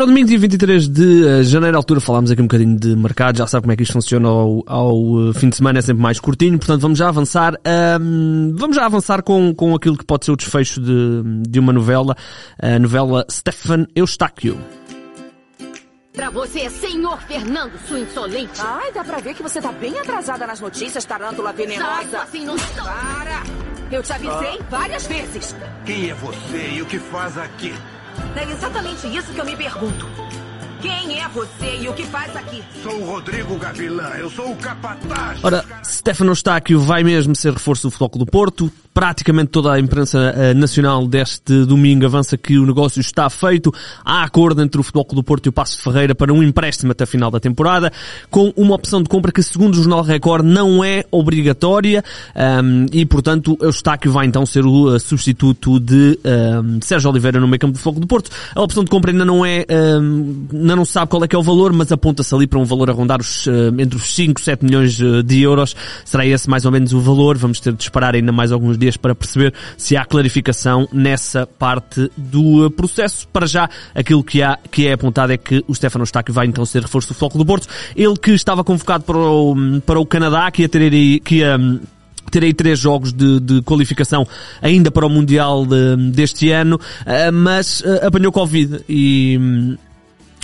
Ora, domingo, dia 23 de eh, janeiro, à altura falámos aqui um bocadinho de mercado, já sabe como é que isto funciona ao, ao eh, fim de semana, é sempre mais curtinho, portanto vamos já avançar, um, vamos já avançar com, com aquilo que pode ser o desfecho de, de uma novela, a novela Stefan Eustáquio. Pra você, senhor Fernando, sua insolente. Ai, dá pra ver que você tá bem atrasada nas notícias, tarântula venenosa. Sai, assim não Para! Eu te avisei Ah. várias vezes. Quem é você e o que faz aqui? É exatamente isso que eu me pergunto. Quem é você e o que faz aqui? Sou o Rodrigo Gavilã, eu sou o capataz. Ora, Stefano Eustáquio vai mesmo ser reforço do Futebol do Porto. Praticamente toda a imprensa eh, nacional deste domingo avança que o negócio está feito. Há acordo entre o Futebol Clube do Porto e o Passo de Ferreira para um empréstimo até a final da temporada, com uma opção de compra que, segundo o Jornal Record, não é obrigatória ahm, e, portanto, Eustáquio vai então ser o eh, substituto de ahm, Sérgio Oliveira no meio campo do Futebol Clube do Porto. A opção de compra ainda não é, ahm, ainda não sabe qual é que é o valor, mas aponta-se ali para um valor a rondar os, eh, entre os 5 7 milhões eh, de euros. Será esse mais ou menos o valor. Vamos ter de esperar ainda mais alguns dias para perceber se há clarificação nessa parte do eh, processo. Para já, aquilo que, há, que é apontado é que o Stefano Eustáquio vai então ser reforço do Clube do Porto. Ele que estava convocado para o, para o Canadá, que ia ter que ia, hum, ter aí três jogos de, de qualificação ainda para o Mundial de- deste ano, mas apanhou Covid e, hum,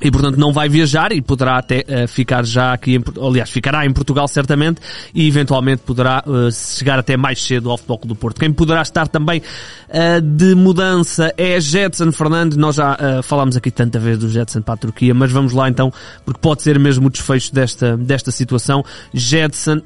e portanto não vai viajar e poderá até eh, ficar já aqui, em, aliás, ficará em Portugal certamente e eventualmente poderá eh, chegar até mais cedo ao Futebol do Porto. Quem poderá estar também eh, de mudança é Jetson Fernandes. Nós já falámos aqui tanta vez do Jetson para a Turquia, mas vamos lá então, porque pode ser mesmo o desfecho desta, desta situação. Jetson,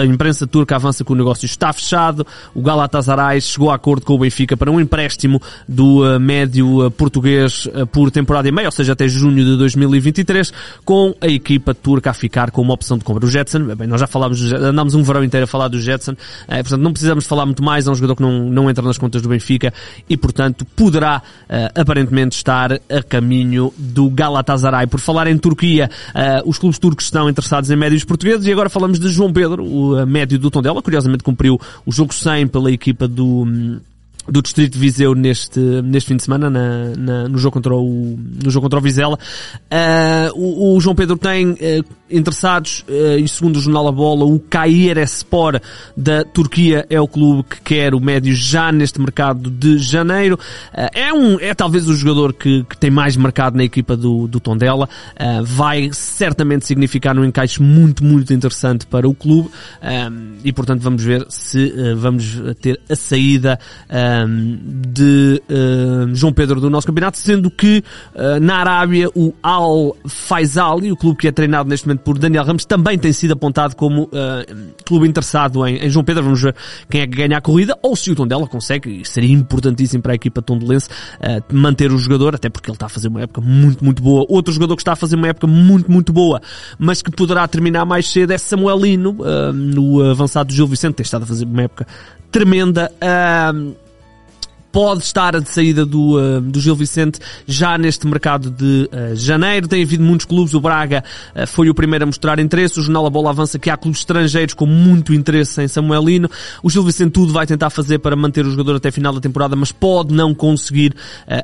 a imprensa turca avança que o negócio está fechado. O Galatasaray chegou a acordo com o Benfica para um empréstimo do médio português por temporada e meia, ou seja, até junho de 2023, com a equipa turca a ficar com uma opção de compra. O Jetson, bem, nós já falámos, andámos um verão inteiro a falar do Jetson, eh, portanto não precisamos falar muito mais, é um jogador que não, não entra nas contas do Benfica e, portanto, poderá eh, aparentemente estar a caminho do Galatasaray. Por falar em Turquia, eh, os clubes turcos estão interessados em médios portugueses e agora falamos de João Pedro, o eh, médio do Tondela, curiosamente cumpriu o jogo 100 pela equipa do... do Distrito de Viseu neste, neste fim de semana, na, na- no, jogo contra o, no jogo contra o Vizela. Ah, o, o João Pedro tem eh, interessados, eh, e segundo o Jornal A Bola, o Kayserispor da Turquia é o clube que quer o médio já neste mercado de janeiro. Ah, é um, é talvez o jogador que, que tem mais mercado na equipa do, do Tondela. Ah, vai certamente significar um encaixe muito, muito interessante para o clube. E portanto vamos ver se vamos ter a saída de ah, João Pedro do nosso campeonato, sendo que ah, na Arábia o Al Faisal, o clube que é treinado neste momento por Daniel Ramos, também tem sido apontado como ah, clube interessado em, em João Pedro. Vamos ver quem é que ganha a corrida ou se o Tondela consegue, e seria importantíssimo para a equipa tondelense ah, manter o jogador, até porque ele está a fazer uma época muito, muito boa. Outro jogador que está a fazer uma época muito, muito boa, mas que poderá terminar mais cedo é Samuelino, no avançado do Gil Vicente, tem estado a fazer uma época tremenda. Ah, pode estar de saída do, uh, do Gil Vicente já neste mercado de uh, janeiro. Tem havido muitos clubes, o Braga uh, foi o primeiro a mostrar interesse, o Jornal A Bola avança que há clubes estrangeiros com muito interesse em Samuelino. O Gil Vicente tudo vai tentar fazer para manter o jogador até a final da temporada, mas pode não conseguir.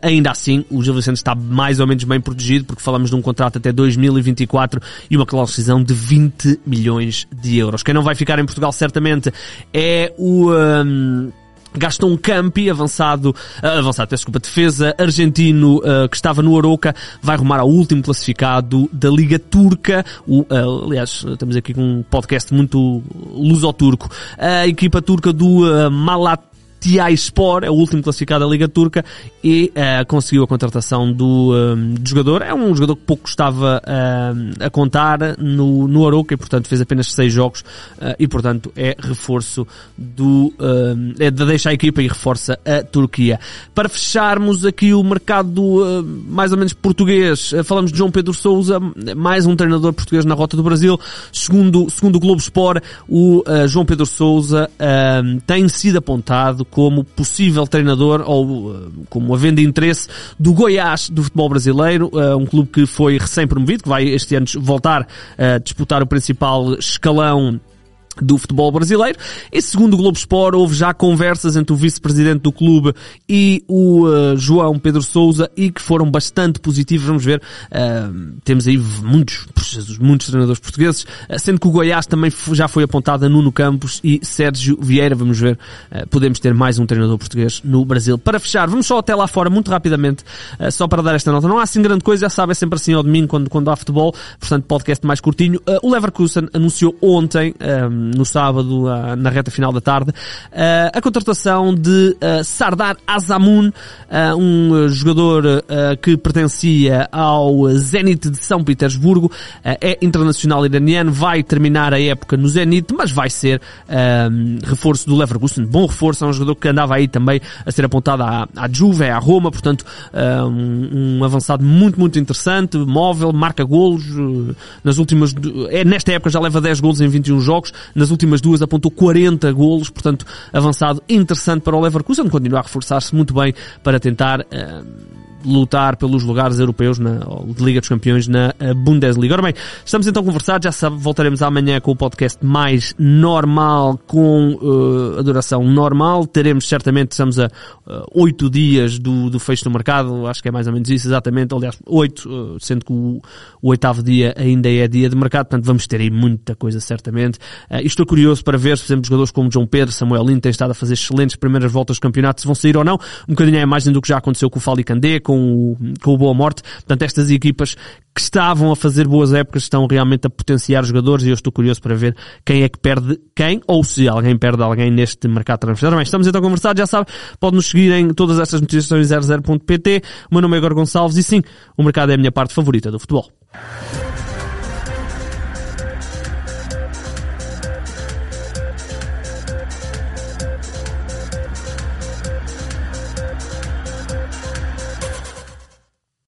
Ainda assim, o Gil Vicente está mais ou menos bem protegido, porque falamos de um contrato até 2024 e uma cláusula de 20 milhões de euros. Quem não vai ficar em Portugal certamente é o... um, Gaston Campi, avançado, ah, avançado, peço desculpa, defesa argentino ah, que estava no Aroca, vai rumar ao último classificado da Liga Turca. O, ah, aliás, estamos aqui com um podcast muito luso-turco. A equipa turca do Malat Spor é o último classificado da Liga Turca e uh, conseguiu a contratação do, um, do, jogador. É um jogador que pouco estava uh, a contar no, no Aroca e, portanto, fez apenas seis jogos uh, e, portanto, é reforço do... é de deixar a equipa e reforça a Turquia. Para fecharmos aqui o mercado mais ou menos português, falamos de João Pedro Souza, mais um treinador português na rota do Brasil. Segundo, segundo o Globo Sport, o João Pedro Souza tem sido apontado como possível treinador ou uh, como havendo interesse do Goiás do futebol brasileiro, uh, um clube que foi recém-promovido, que vai este ano voltar a disputar o principal escalão do futebol brasileiro. E segundo o Globo Sport, houve já conversas entre o vice-presidente do clube e o uh, João Pedro Souza e que foram bastante positivas. Vamos ver, uh, temos aí muitos, muitos treinadores portugueses, uh, sendo que o Goiás também já foi apontado a Nuno Campos e Sérgio Vieira. Vamos ver, podemos ter mais um treinador português no Brasil. Para fechar, vamos só até lá fora, muito rapidamente, só para dar esta nota. Não há assim grande coisa, já sabe, é sempre assim ao domingo quando, quando há futebol, portanto podcast mais curtinho. o Leverkusen anunciou ontem, no sábado, ah, na reta final da tarde, ah, a contratação de ah, Sardar Azamun, um jogador que pertencia ao Zenit de São Petersburgo, é internacional iraniano, vai terminar a época no Zenit, mas vai ser reforço do Leverkusen, bom reforço, é um jogador que andava aí também a ser apontado à, à Juve, à Roma, portanto, um, um avançado muito, muito interessante, móvel, marca golos, nas últimas, é, nesta época já leva 10 golos em 21 jogos, nas últimas duas apontou 40 golos, portanto, avançado interessante para o Leverkusen, continua a reforçar-se muito bem para tentar uh, lutar pelos lugares europeus na de Liga dos Campeões na eh, Bundesliga. Ora bem, estamos então conversados, já sabe, voltaremos amanhã com o podcast mais normal, com uh, a duração normal. Teremos certamente, estamos a oito uh, dias do, do fecho do mercado, acho que é mais ou menos isso, exatamente, aliás, oito, uh, sendo que o, o, oitavo dia ainda é dia de mercado, portanto vamos ter aí muita coisa certamente. Estou curioso para ver, por exemplo, jogadores como João Pedro, Samuel Lino têm estado a fazer excelentes primeiras voltas do campeonato, se vão sair ou não, um bocadinho a imagem do que já aconteceu com o Fali Candé, com com o, com o Boa Morte. Portanto, estas equipas que estavam a fazer boas épocas estão realmente a potenciar jogadores e eu estou curioso para ver quem é que perde quem ou se alguém perde alguém neste mercado de transferência. Bem, estamos então a conversar, já sabe, pode nos seguir em todas estas notícias em 00.pt. O meu nome é Igor Gonçalves e sim, o mercado é a minha parte favorita do futebol.